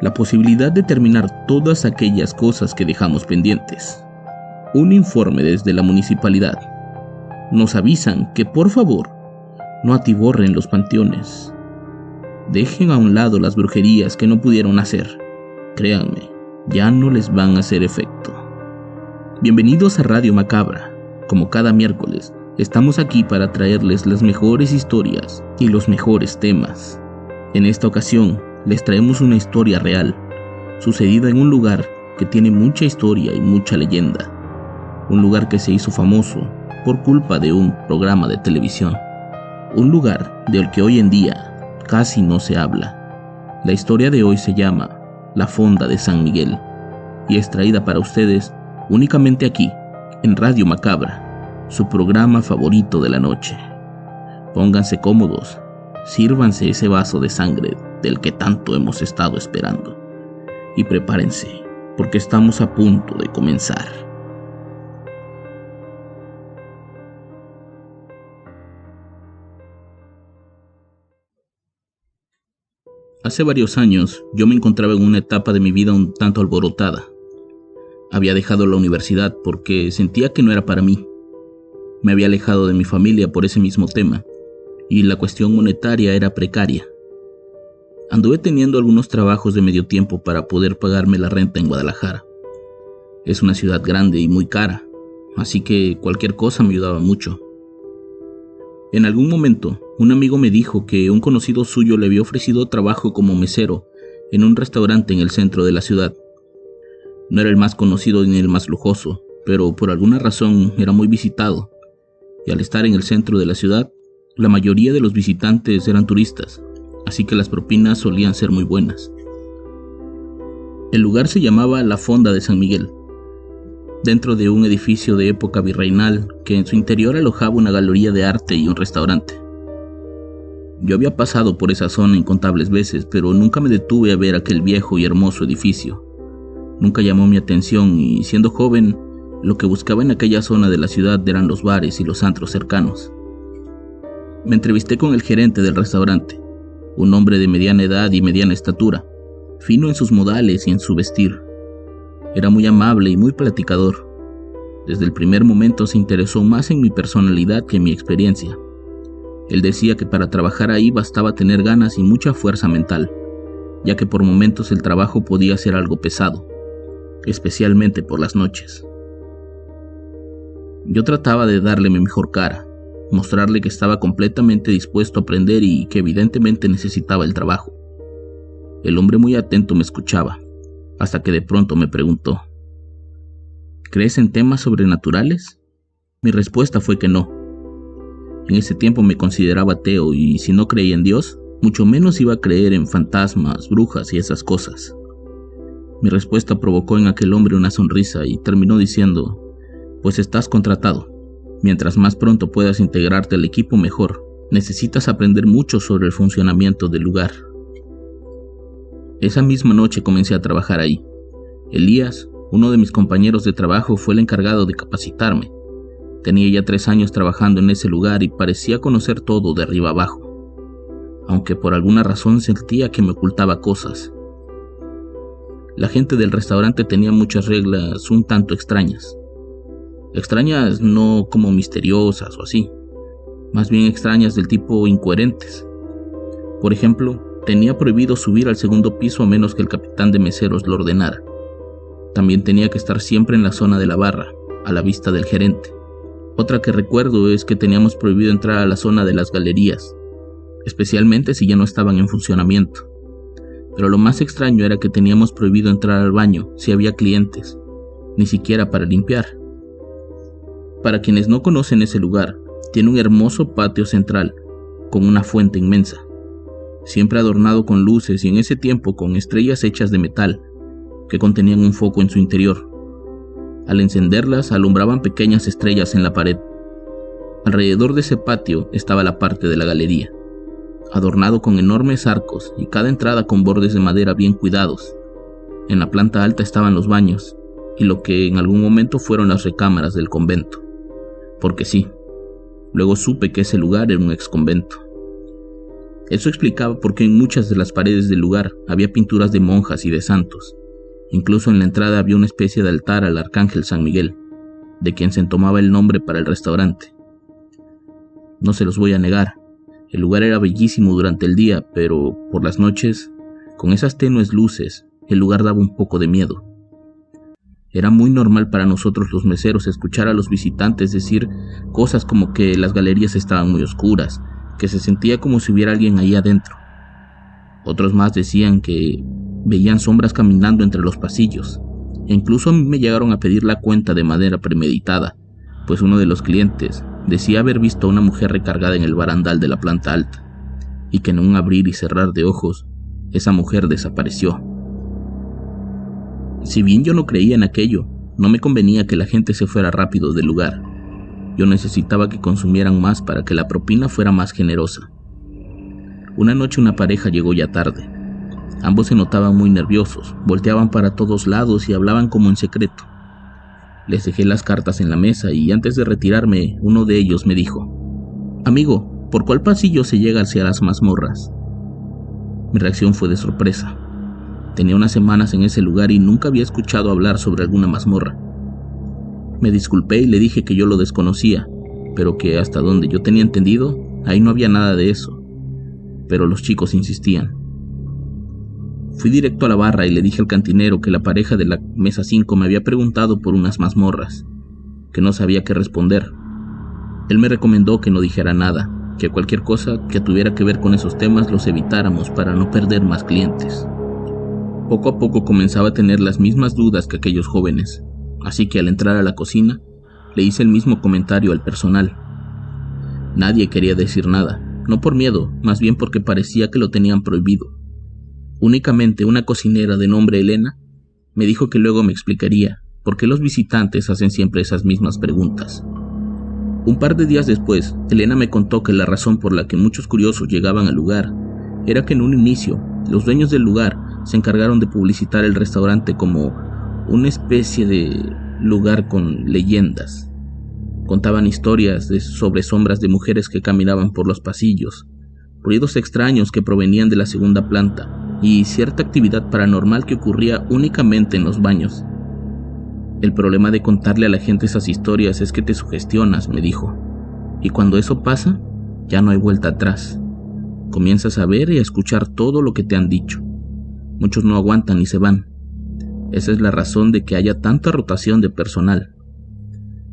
la posibilidad de terminar todas aquellas cosas que dejamos pendientes. Un informe desde la municipalidad. Nos avisan que por favor no atiborren los panteones. Dejen a un lado las brujerías que no pudieron hacer. Créanme, ya no les van a hacer efecto. Bienvenidos a Radio Macabra. Como cada miércoles, estamos aquí para traerles las mejores historias y los mejores temas. En esta ocasión, les traemos una historia real, sucedida en un lugar que tiene mucha historia y mucha leyenda. Un lugar que se hizo famoso por culpa de un programa de televisión. Un lugar del que hoy en día casi no se habla. La historia de hoy se llama La Fonda de San Miguel y es traída para ustedes únicamente aquí, en Radio Macabra, su programa favorito de la noche. Pónganse cómodos, sírvanse ese vaso de sangre del que tanto hemos estado esperando. Y prepárense, porque estamos a punto de comenzar. Hace varios años yo me encontraba en una etapa de mi vida un tanto alborotada. Había dejado la universidad porque sentía que no era para mí. Me había alejado de mi familia por ese mismo tema, y la cuestión monetaria era precaria. Anduve teniendo algunos trabajos de medio tiempo para poder pagarme la renta en Guadalajara. Es una ciudad grande y muy cara, así que cualquier cosa me ayudaba mucho. En algún momento, un amigo me dijo que un conocido suyo le había ofrecido trabajo como mesero en un restaurante en el centro de la ciudad. No era el más conocido ni el más lujoso, pero por alguna razón era muy visitado, y al estar en el centro de la ciudad, la mayoría de los visitantes eran turistas así que las propinas solían ser muy buenas. El lugar se llamaba La Fonda de San Miguel, dentro de un edificio de época virreinal que en su interior alojaba una galería de arte y un restaurante. Yo había pasado por esa zona incontables veces, pero nunca me detuve a ver aquel viejo y hermoso edificio. Nunca llamó mi atención y siendo joven, lo que buscaba en aquella zona de la ciudad eran los bares y los antros cercanos. Me entrevisté con el gerente del restaurante un hombre de mediana edad y mediana estatura, fino en sus modales y en su vestir. Era muy amable y muy platicador. Desde el primer momento se interesó más en mi personalidad que en mi experiencia. Él decía que para trabajar ahí bastaba tener ganas y mucha fuerza mental, ya que por momentos el trabajo podía ser algo pesado, especialmente por las noches. Yo trataba de darle mi mejor cara, mostrarle que estaba completamente dispuesto a aprender y que evidentemente necesitaba el trabajo. El hombre muy atento me escuchaba, hasta que de pronto me preguntó, ¿Crees en temas sobrenaturales? Mi respuesta fue que no. En ese tiempo me consideraba ateo y si no creía en Dios, mucho menos iba a creer en fantasmas, brujas y esas cosas. Mi respuesta provocó en aquel hombre una sonrisa y terminó diciendo, pues estás contratado. Mientras más pronto puedas integrarte al equipo mejor, necesitas aprender mucho sobre el funcionamiento del lugar. Esa misma noche comencé a trabajar ahí. Elías, uno de mis compañeros de trabajo, fue el encargado de capacitarme. Tenía ya tres años trabajando en ese lugar y parecía conocer todo de arriba abajo, aunque por alguna razón sentía que me ocultaba cosas. La gente del restaurante tenía muchas reglas un tanto extrañas. Extrañas no como misteriosas o así, más bien extrañas del tipo incoherentes. Por ejemplo, tenía prohibido subir al segundo piso a menos que el capitán de meseros lo ordenara. También tenía que estar siempre en la zona de la barra, a la vista del gerente. Otra que recuerdo es que teníamos prohibido entrar a la zona de las galerías, especialmente si ya no estaban en funcionamiento. Pero lo más extraño era que teníamos prohibido entrar al baño si había clientes, ni siquiera para limpiar. Para quienes no conocen ese lugar, tiene un hermoso patio central, con una fuente inmensa, siempre adornado con luces y en ese tiempo con estrellas hechas de metal, que contenían un foco en su interior. Al encenderlas alumbraban pequeñas estrellas en la pared. Alrededor de ese patio estaba la parte de la galería, adornado con enormes arcos y cada entrada con bordes de madera bien cuidados. En la planta alta estaban los baños y lo que en algún momento fueron las recámaras del convento. Porque sí, luego supe que ese lugar era un ex convento. Eso explicaba por qué en muchas de las paredes del lugar había pinturas de monjas y de santos. Incluso en la entrada había una especie de altar al arcángel San Miguel, de quien se tomaba el nombre para el restaurante. No se los voy a negar, el lugar era bellísimo durante el día, pero por las noches, con esas tenues luces, el lugar daba un poco de miedo. Era muy normal para nosotros los meseros escuchar a los visitantes decir cosas como que las galerías estaban muy oscuras, que se sentía como si hubiera alguien ahí adentro. Otros más decían que veían sombras caminando entre los pasillos, e incluso a mí me llegaron a pedir la cuenta de manera premeditada, pues uno de los clientes decía haber visto a una mujer recargada en el barandal de la planta alta, y que en un abrir y cerrar de ojos, esa mujer desapareció. Si bien yo no creía en aquello, no me convenía que la gente se fuera rápido del lugar, yo necesitaba que consumieran más para que la propina fuera más generosa. Una noche una pareja llegó ya tarde. Ambos se notaban muy nerviosos, volteaban para todos lados y hablaban como en secreto. Les dejé las cartas en la mesa y antes de retirarme, uno de ellos me dijo, Amigo, ¿por cuál pasillo se llega hacia las mazmorras? Mi reacción fue de sorpresa. Tenía unas semanas en ese lugar y nunca había escuchado hablar sobre alguna mazmorra. Me disculpé y le dije que yo lo desconocía, pero que hasta donde yo tenía entendido, ahí no había nada de eso. Pero los chicos insistían. Fui directo a la barra y le dije al cantinero que la pareja de la mesa 5 me había preguntado por unas mazmorras, que no sabía qué responder. Él me recomendó que no dijera nada, que cualquier cosa que tuviera que ver con esos temas los evitáramos para no perder más clientes. Poco a poco comenzaba a tener las mismas dudas que aquellos jóvenes, así que al entrar a la cocina le hice el mismo comentario al personal. Nadie quería decir nada, no por miedo, más bien porque parecía que lo tenían prohibido. Únicamente una cocinera de nombre Elena me dijo que luego me explicaría por qué los visitantes hacen siempre esas mismas preguntas. Un par de días después, Elena me contó que la razón por la que muchos curiosos llegaban al lugar era que en un inicio los dueños del lugar se encargaron de publicitar el restaurante como una especie de lugar con leyendas. Contaban historias sobre sombras de mujeres que caminaban por los pasillos, ruidos extraños que provenían de la segunda planta y cierta actividad paranormal que ocurría únicamente en los baños. El problema de contarle a la gente esas historias es que te sugestionas, me dijo, y cuando eso pasa, ya no hay vuelta atrás. Comienzas a ver y a escuchar todo lo que te han dicho. Muchos no aguantan y se van, esa es la razón de que haya tanta rotación de personal.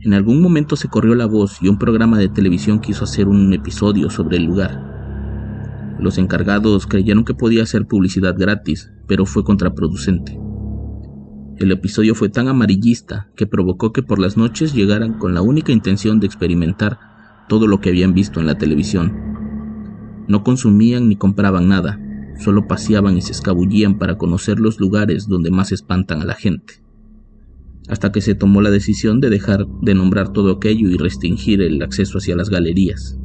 En algún momento se corrió la voz y un programa de televisión quiso hacer un episodio sobre el lugar. Los encargados creyeron que podía hacer publicidad gratis, pero fue contraproducente. El episodio fue tan amarillista que provocó que por las noches llegaran con la única intención de experimentar todo lo que habían visto en la televisión. No consumían ni compraban nada, Solo paseaban y se escabullían para conocer los lugares donde más espantan a la gente. Hasta que se tomó la decisión de dejar de nombrar todo aquello y restringir el acceso hacia las galerías.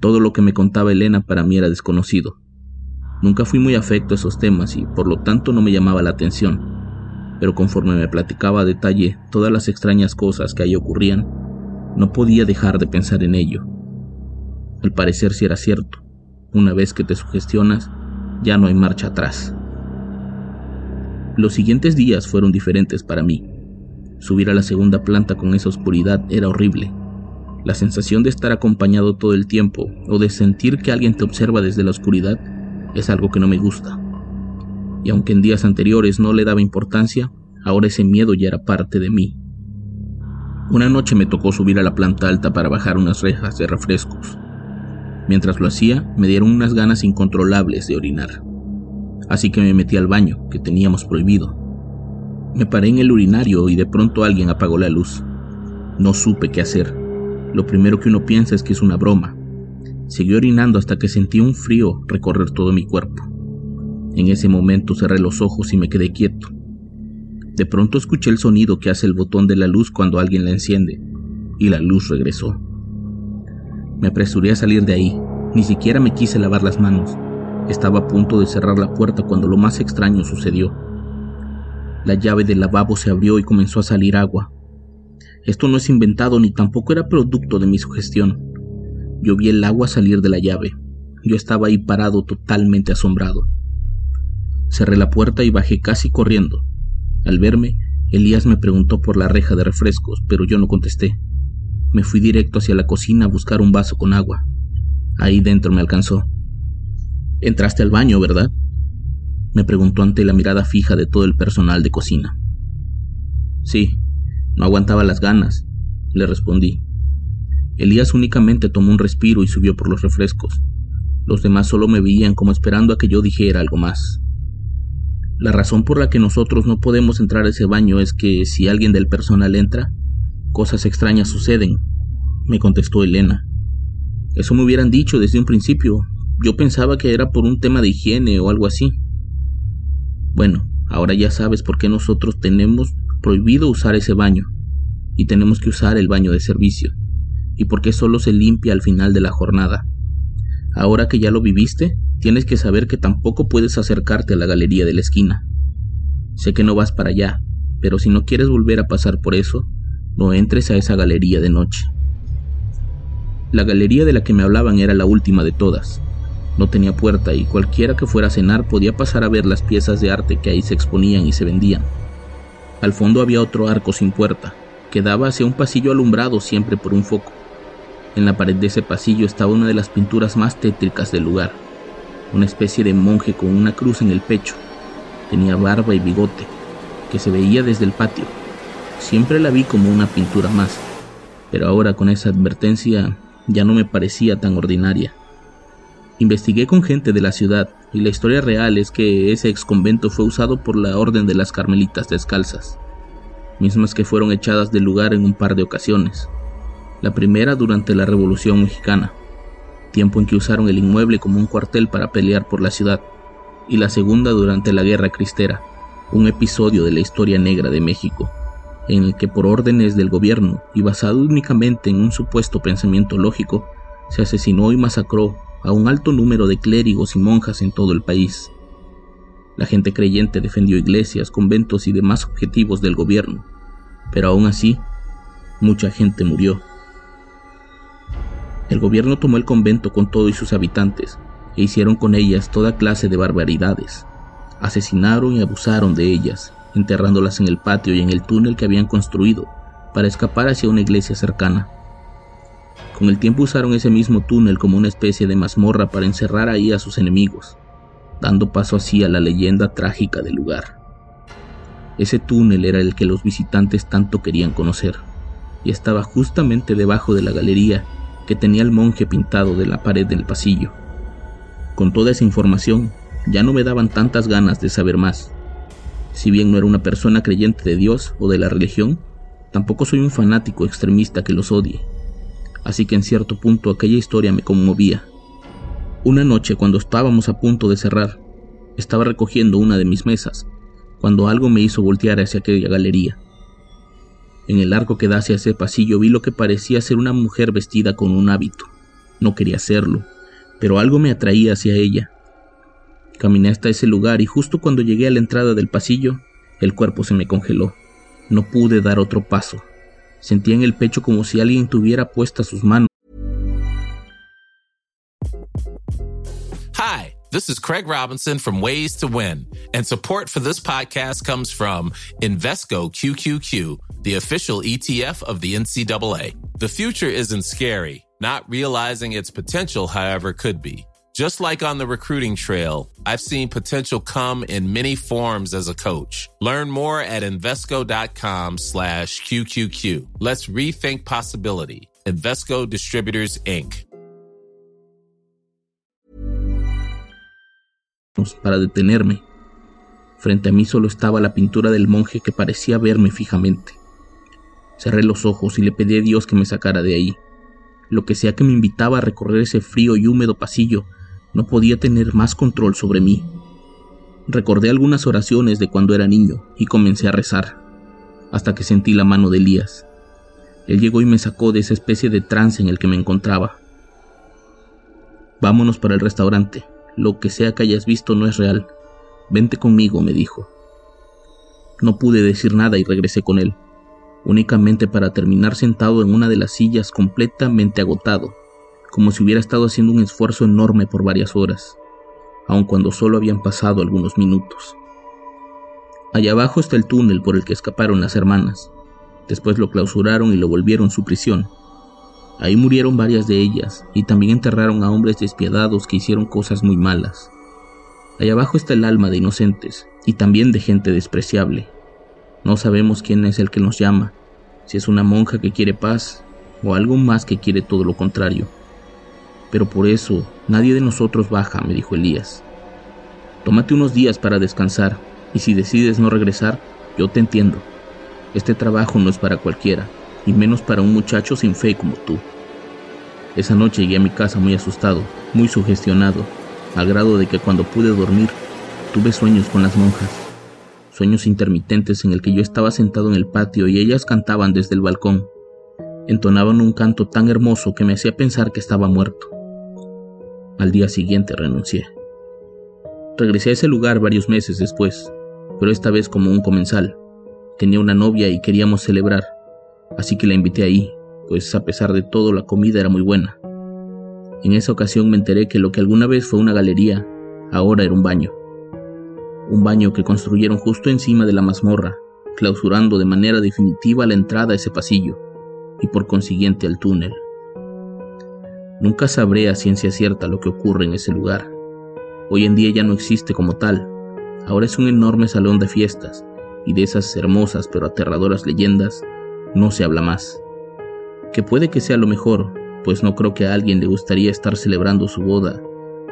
Todo lo que me contaba Elena para mí era desconocido. Nunca fui muy afecto a esos temas y por lo tanto no me llamaba la atención, pero conforme me platicaba a detalle todas las extrañas cosas que ahí ocurrían, no podía dejar de pensar en ello. Al parecer si era cierto. Una vez que te sugestionas, ya no hay marcha atrás. Los siguientes días fueron diferentes para mí. Subir a la segunda planta con esa oscuridad era horrible. La sensación de estar acompañado todo el tiempo o de sentir que alguien te observa desde la oscuridad es algo que no me gusta. Y aunque en días anteriores no le daba importancia, ahora ese miedo ya era parte de mí. Una noche me tocó subir a la planta alta para bajar unas rejas de refrescos. Mientras lo hacía, me dieron unas ganas incontrolables de orinar. Así que me metí al baño, que teníamos prohibido. Me paré en el urinario y de pronto alguien apagó la luz. No supe qué hacer. Lo primero que uno piensa es que es una broma. Seguí orinando hasta que sentí un frío recorrer todo mi cuerpo. En ese momento cerré los ojos y me quedé quieto. De pronto escuché el sonido que hace el botón de la luz cuando alguien la enciende, y la luz regresó. Me apresuré a salir de ahí, ni siquiera me quise lavar las manos. Estaba a punto de cerrar la puerta cuando lo más extraño sucedió. La llave del lavabo se abrió y comenzó a salir agua. Esto no es inventado ni tampoco era producto de mi sugestión. Yo vi el agua salir de la llave. Yo estaba ahí parado totalmente asombrado. Cerré la puerta y bajé casi corriendo. Al verme, Elías me preguntó por la reja de refrescos, pero yo no contesté. Me fui directo hacia la cocina a buscar un vaso con agua. Ahí dentro me alcanzó. Entraste al baño, ¿verdad? Me preguntó ante la mirada fija de todo el personal de cocina. Sí, no aguantaba las ganas, le respondí. Elías únicamente tomó un respiro y subió por los refrescos. Los demás solo me veían como esperando a que yo dijera algo más. La razón por la que nosotros no podemos entrar a ese baño es que si alguien del personal entra, cosas extrañas suceden, me contestó Elena. Eso me hubieran dicho desde un principio. Yo pensaba que era por un tema de higiene o algo así. Bueno, ahora ya sabes por qué nosotros tenemos prohibido usar ese baño y tenemos que usar el baño de servicio y por qué solo se limpia al final de la jornada. Ahora que ya lo viviste, tienes que saber que tampoco puedes acercarte a la galería de la esquina. Sé que no vas para allá, pero si no quieres volver a pasar por eso, no entres a esa galería de noche. La galería de la que me hablaban era la última de todas. No tenía puerta y cualquiera que fuera a cenar podía pasar a ver las piezas de arte que ahí se exponían y se vendían. Al fondo había otro arco sin puerta, que daba hacia un pasillo alumbrado siempre por un foco. En la pared de ese pasillo estaba una de las pinturas más tétricas del lugar, una especie de monje con una cruz en el pecho. Tenía barba y bigote, que se veía desde el patio. Siempre la vi como una pintura más, pero ahora con esa advertencia ya no me parecía tan ordinaria. Investigué con gente de la ciudad y la historia real es que ese ex convento fue usado por la Orden de las Carmelitas Descalzas, mismas que fueron echadas del lugar en un par de ocasiones. La primera durante la Revolución Mexicana, tiempo en que usaron el inmueble como un cuartel para pelear por la ciudad, y la segunda durante la Guerra Cristera, un episodio de la historia negra de México en el que por órdenes del gobierno y basado únicamente en un supuesto pensamiento lógico, se asesinó y masacró a un alto número de clérigos y monjas en todo el país. La gente creyente defendió iglesias, conventos y demás objetivos del gobierno, pero aún así, mucha gente murió. El gobierno tomó el convento con todo y sus habitantes e hicieron con ellas toda clase de barbaridades. Asesinaron y abusaron de ellas, enterrándolas en el patio y en el túnel que habían construido para escapar hacia una iglesia cercana. Con el tiempo usaron ese mismo túnel como una especie de mazmorra para encerrar ahí a sus enemigos, dando paso así a la leyenda trágica del lugar. Ese túnel era el que los visitantes tanto querían conocer, y estaba justamente debajo de la galería que tenía el monje pintado de la pared del pasillo. Con toda esa información, ya no me daban tantas ganas de saber más, si bien no era una persona creyente de Dios o de la religión, tampoco soy un fanático extremista que los odie. Así que en cierto punto aquella historia me conmovía. Una noche cuando estábamos a punto de cerrar, estaba recogiendo una de mis mesas, cuando algo me hizo voltear hacia aquella galería. En el arco que da hacia ese pasillo vi lo que parecía ser una mujer vestida con un hábito. No quería hacerlo, pero algo me atraía hacia ella, Caminé hasta ese lugar y justo cuando llegué a la entrada del pasillo, el cuerpo se me congeló. No pude dar otro paso. Sentía en el pecho como si alguien tuviera puestas sus manos. Hi, this is Craig Robinson from Ways to Win, and support for this podcast comes from Invesco QQQ, the official ETF of the NCAA. The future isn't scary. Not realizing its potential, however, could be. Just like on the recruiting trail, I've seen potential come in many forms as a coach. Learn more at Invesco.com slash QQQ. Let's rethink possibility. Investco Distributors, Inc. Para detenerme. Frente a mí solo estaba la pintura del monje que parecía verme fijamente. Cerré los ojos y le pedí a Dios que me sacara de ahí. Lo que sea que me invitaba a recorrer ese frío y húmedo pasillo no podía tener más control sobre mí. Recordé algunas oraciones de cuando era niño y comencé a rezar, hasta que sentí la mano de Elías. Él llegó y me sacó de esa especie de trance en el que me encontraba. Vámonos para el restaurante. Lo que sea que hayas visto no es real. Vente conmigo, me dijo. No pude decir nada y regresé con él, únicamente para terminar sentado en una de las sillas completamente agotado, como si hubiera estado haciendo un esfuerzo enorme por varias horas aun cuando solo habían pasado algunos minutos. Allá abajo está el túnel por el que escaparon las hermanas. Después lo clausuraron y lo volvieron su prisión. Ahí murieron varias de ellas y también enterraron a hombres despiadados que hicieron cosas muy malas. Allá abajo está el alma de inocentes y también de gente despreciable. No sabemos quién es el que nos llama, si es una monja que quiere paz o algo más que quiere todo lo contrario. Pero por eso nadie de nosotros baja, me dijo Elías. Tómate unos días para descansar, y si decides no regresar, yo te entiendo. Este trabajo no es para cualquiera, y menos para un muchacho sin fe como tú. Esa noche llegué a mi casa muy asustado, muy sugestionado, al grado de que cuando pude dormir, tuve sueños con las monjas. Sueños intermitentes en el que yo estaba sentado en el patio y ellas cantaban desde el balcón. Entonaban un canto tan hermoso que me hacía pensar que estaba muerto. Al día siguiente renuncié. Regresé a ese lugar varios meses después, pero esta vez como un comensal. Tenía una novia y queríamos celebrar, así que la invité ahí, pues a pesar de todo la comida era muy buena. En esa ocasión me enteré que lo que alguna vez fue una galería, ahora era un baño. Un baño que construyeron justo encima de la mazmorra, clausurando de manera definitiva la entrada a ese pasillo y por consiguiente al túnel. Nunca sabré a ciencia cierta lo que ocurre en ese lugar. Hoy en día ya no existe como tal. Ahora es un enorme salón de fiestas, y de esas hermosas pero aterradoras leyendas no se habla más. Que puede que sea lo mejor, pues no creo que a alguien le gustaría estar celebrando su boda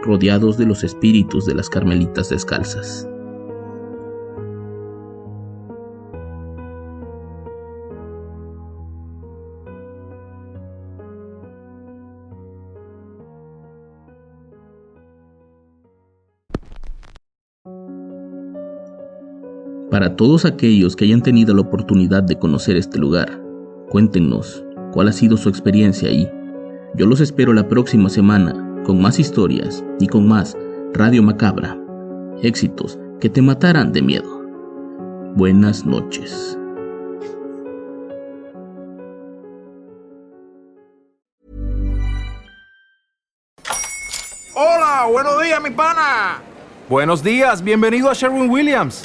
rodeados de los espíritus de las carmelitas descalzas. Para todos aquellos que hayan tenido la oportunidad de conocer este lugar, cuéntenos cuál ha sido su experiencia ahí. Yo los espero la próxima semana con más historias y con más Radio Macabra. Éxitos que te matarán de miedo. Buenas noches. Hola, buenos días, mi pana. Buenos días, bienvenido a Sherwin Williams.